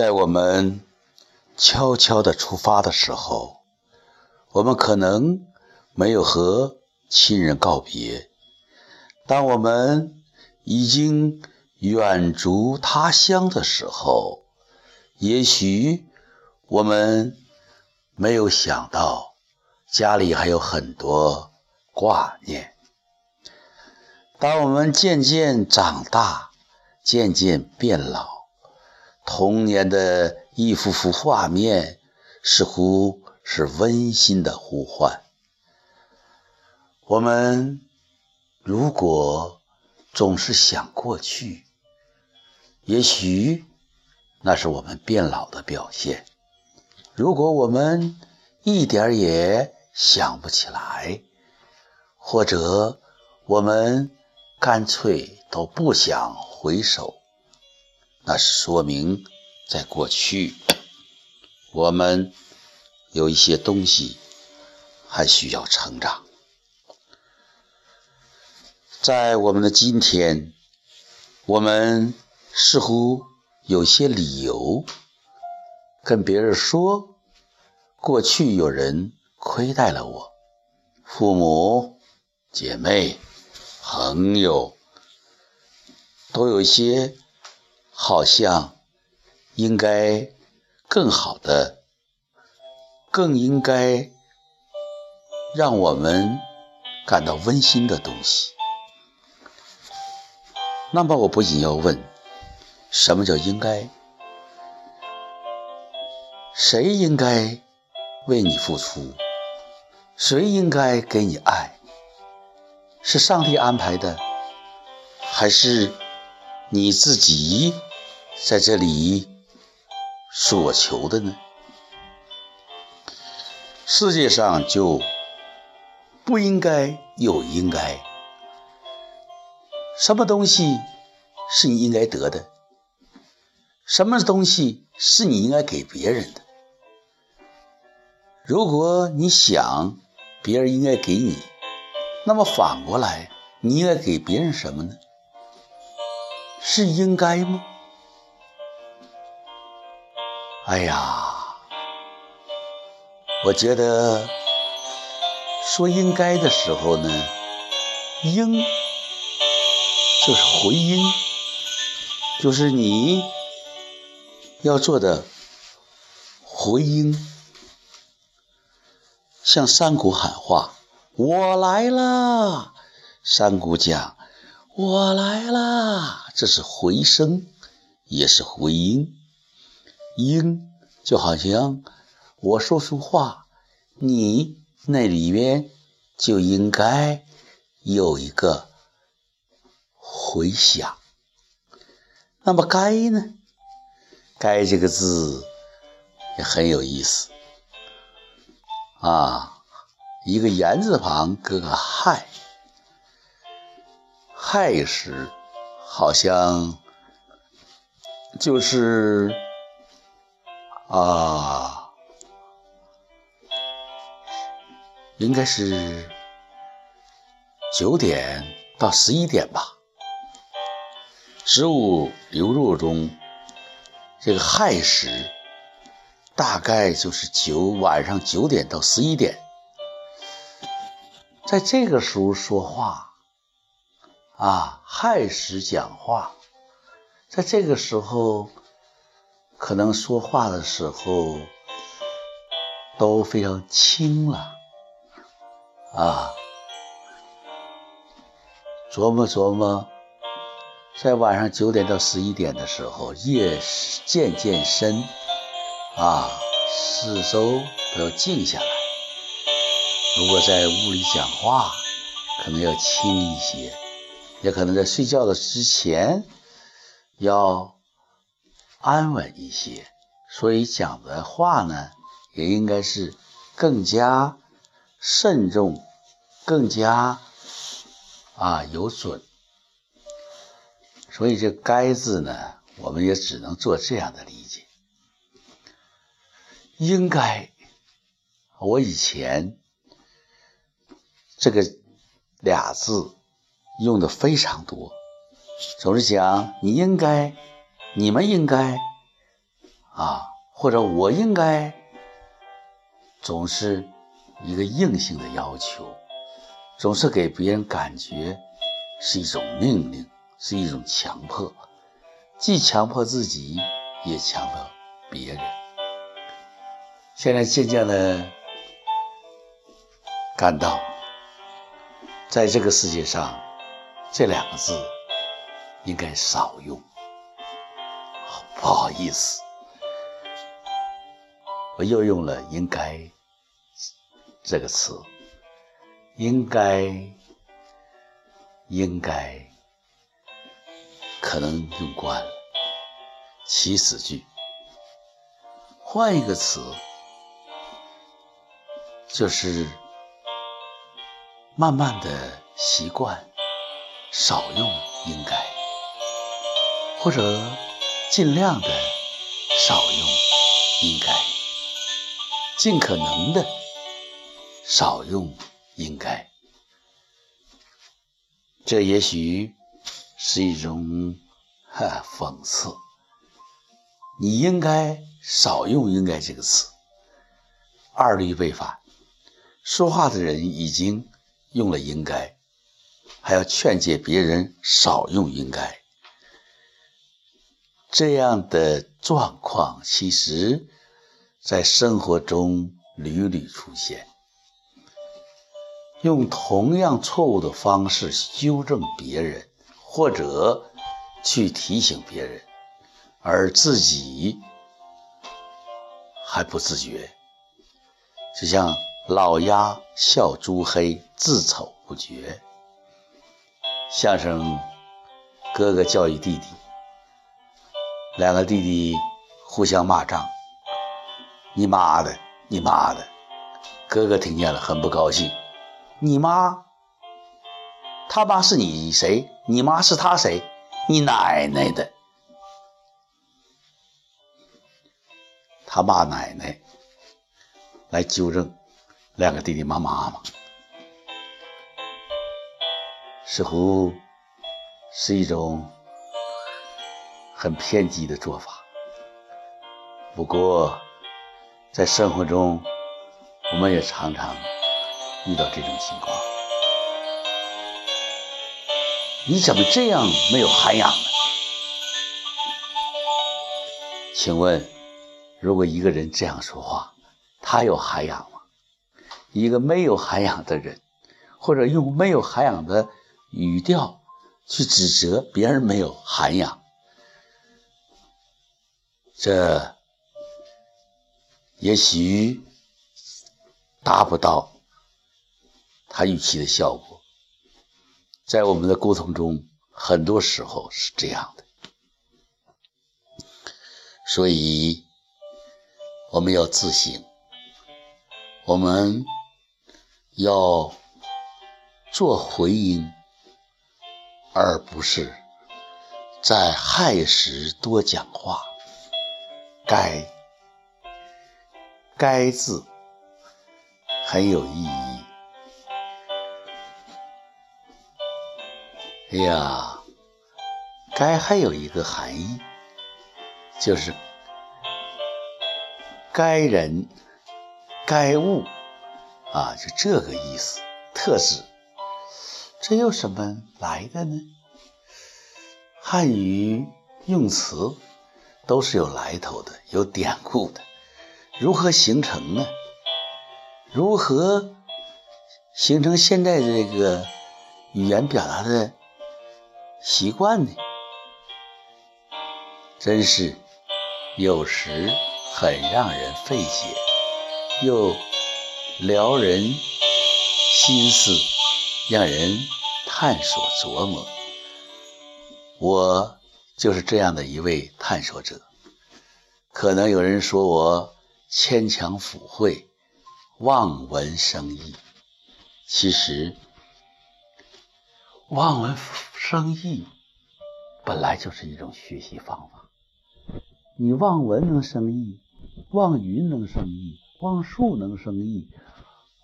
在我们悄悄的出发的时候，我们可能没有和亲人告别。当我们已经远逐他乡的时候，也许我们没有想到家里还有很多挂念。当我们渐渐长大，渐渐变老。童年的一幅幅画面，似乎是温馨的呼唤。我们如果总是想过去，也许那是我们变老的表现。如果我们一点也想不起来，或者我们干脆都不想回首。那是说明，在过去，我们有一些东西还需要成长。在我们的今天，我们似乎有些理由跟别人说，过去有人亏待了我，父母、姐妹、朋友，都有一些。好像应该更好的，更应该让我们感到温馨的东西。那么，我不仅要问：什么叫应该？谁应该为你付出？谁应该给你爱？是上帝安排的，还是你自己？在这里所求的呢？世界上就不应该有应该。什么东西是你应该得的？什么东西是你应该给别人的？如果你想别人应该给你，那么反过来，你应该给别人什么呢？是应该吗？哎呀，我觉得说应该的时候呢，应就是回应，就是你要做的回应，向山谷喊话：“我来了。”山谷讲：“我来了。”这是回声，也是回音。应就好像我说出话，你那里面就应该有一个回响。那么该呢？该这个字也很有意思啊，一个言字旁搁个亥，亥时好像就是。啊，应该是九点到十一点吧。十五流入中，这个亥时大概就是九晚上九点到十一点，在这个时候说话啊，亥时讲话，在这个时候。可能说话的时候都非常轻了啊，琢磨琢磨，在晚上九点到十一点的时候，夜渐渐深啊，四周都要静下来。如果在屋里讲话，可能要轻一些，也可能在睡觉的之前要。安稳一些，所以讲的话呢，也应该是更加慎重，更加啊有准。所以这“该”字呢，我们也只能做这样的理解。应该，我以前这个俩字用的非常多，总是讲你应该。你们应该啊，或者我应该总是一个硬性的要求，总是给别人感觉是一种命令，是一种强迫，既强迫自己，也强迫别人。现在渐渐的感到，在这个世界上，这两个字应该少用。不好意思，我又用了“应该”这个词。应该，应该，可能用惯了。祈使句，换一个词。就是慢慢的习惯少用应该，或者尽量的少用应该，尽可能的少用应该。这也许是一种哈讽刺。你应该少用应该这个词，二律背反。说话的人已经用了“应该”，还要劝诫别人少用“应该”。这样的状况，其实，在生活中屡屡出现。用同样错误的方式纠正别人，或者去提醒别人，而自己还不自觉，就像。老鸭笑猪黑，自丑不觉。相声，哥哥教育弟弟，两个弟弟互相骂仗。你妈的，你妈的！哥哥听见了很不高兴。你妈？他妈是你谁？你妈是他谁？你奶奶的！他骂奶奶来纠正。两个弟弟骂妈妈，似乎是一种很偏激的做法。不过，在生活中，我们也常常遇到这种情况。你怎么这样没有涵养呢？请问，如果一个人这样说话，他有涵养吗？一个没有涵养的人，或者用没有涵养的语调去指责别人没有涵养，这也许达不到他预期的效果。在我们的沟通中，很多时候是这样的，所以我们要自省，我们。要做回应，而不是在害时多讲话。该，该字很有意义。哎呀，该还有一个含义，就是该人，该物。啊，就这个意思，特指，这又什么来的呢？汉语用词都是有来头的，有典故的。如何形成呢？如何形成现在这个语言表达的习惯呢？真是有时很让人费解，又。撩人心思，让人探索琢磨。我就是这样的一位探索者。可能有人说我牵强附会、望文生义。其实，望文生义本来就是一种学习方法。你望文能生义，望云能生义，望树能生义。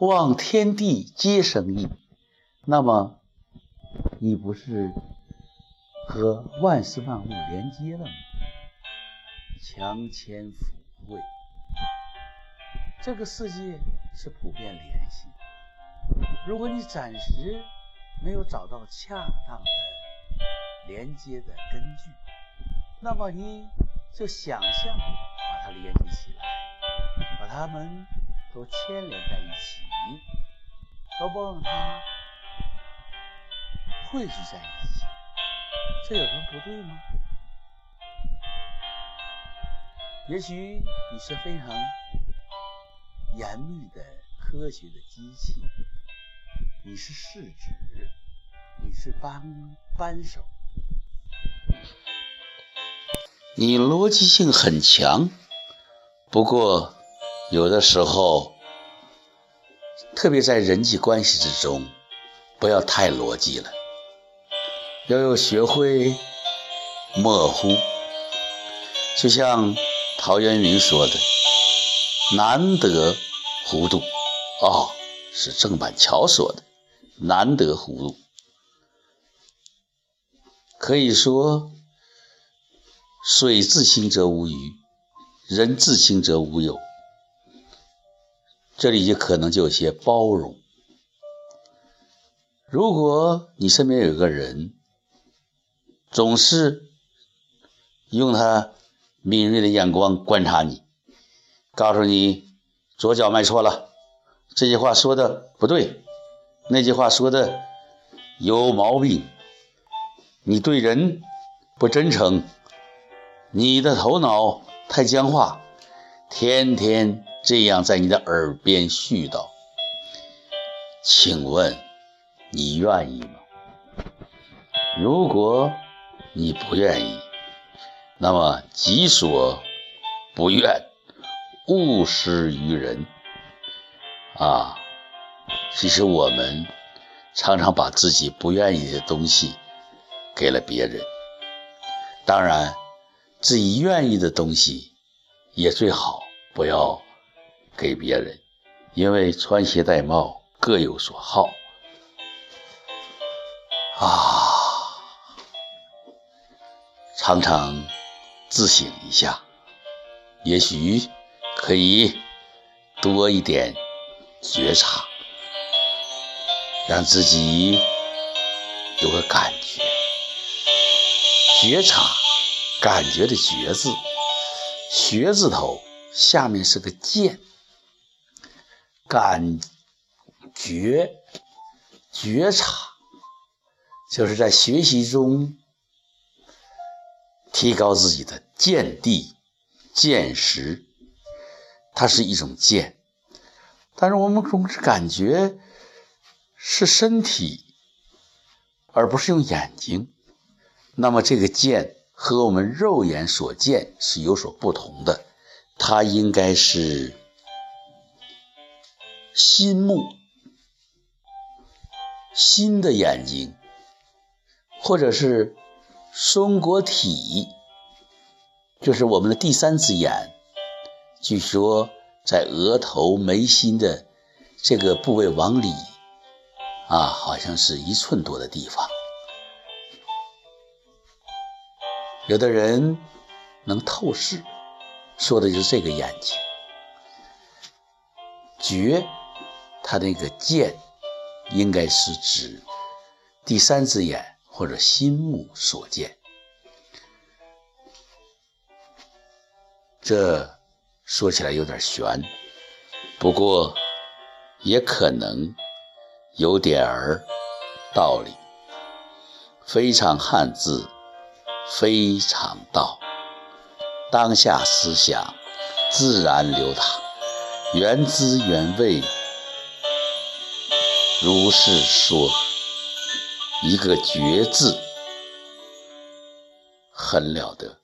望天地皆生义，那么你不是和万事万物连接了吗？强迁抚慰。这个世界是普遍联系。如果你暂时没有找到恰当的连接的根据，那么你就想象把它连接起来，把它们都牵连在一起，都帮它汇聚在一起，这有什么不对吗？也许你是非常严密的科学的机器，你是试纸，你是扳扳手，你逻辑性很强。不过有的时候，特别在人际关系之中，不要太逻辑了，要有学会模糊，就像。陶渊明说的“难得糊涂”，哦，是郑板桥说的“难得糊涂”。可以说，水自清则无鱼，人自清则无友。这里就可能就有些包容。如果你身边有个人，总是用他。敏锐的眼光观察你，告诉你左脚迈错了，这句话说的不对，那句话说的有毛病，你对人不真诚，你的头脑太僵化，天天这样在你的耳边絮叨，请问你愿意吗？如果你不愿意。那么己所不愿，勿施于人。啊，其实我们常常把自己不愿意的东西给了别人。当然，自己愿意的东西也最好不要给别人，因为穿鞋戴帽各有所好。啊，常常。自省一下，也许可以多一点觉察，让自己有个感觉。觉察，感觉的“觉”字，学字头下面是个见，感觉觉察，就是在学习中。提高自己的见地、见识，它是一种见。但是我们总是感觉是身体，而不是用眼睛。那么这个见和我们肉眼所见是有所不同的，它应该是心目、心的眼睛，或者是。松果体就是我们的第三只眼，据说在额头眉心的这个部位往里啊，好像是一寸多的地方。有的人能透视，说的就是这个眼睛。觉，它那个见，应该是指第三只眼。或者心目所见，这说起来有点悬，不过也可能有点儿道理。非常汉字，非常道，当下思想自然流淌，原汁原味，如是说。一个“绝”字，很了得。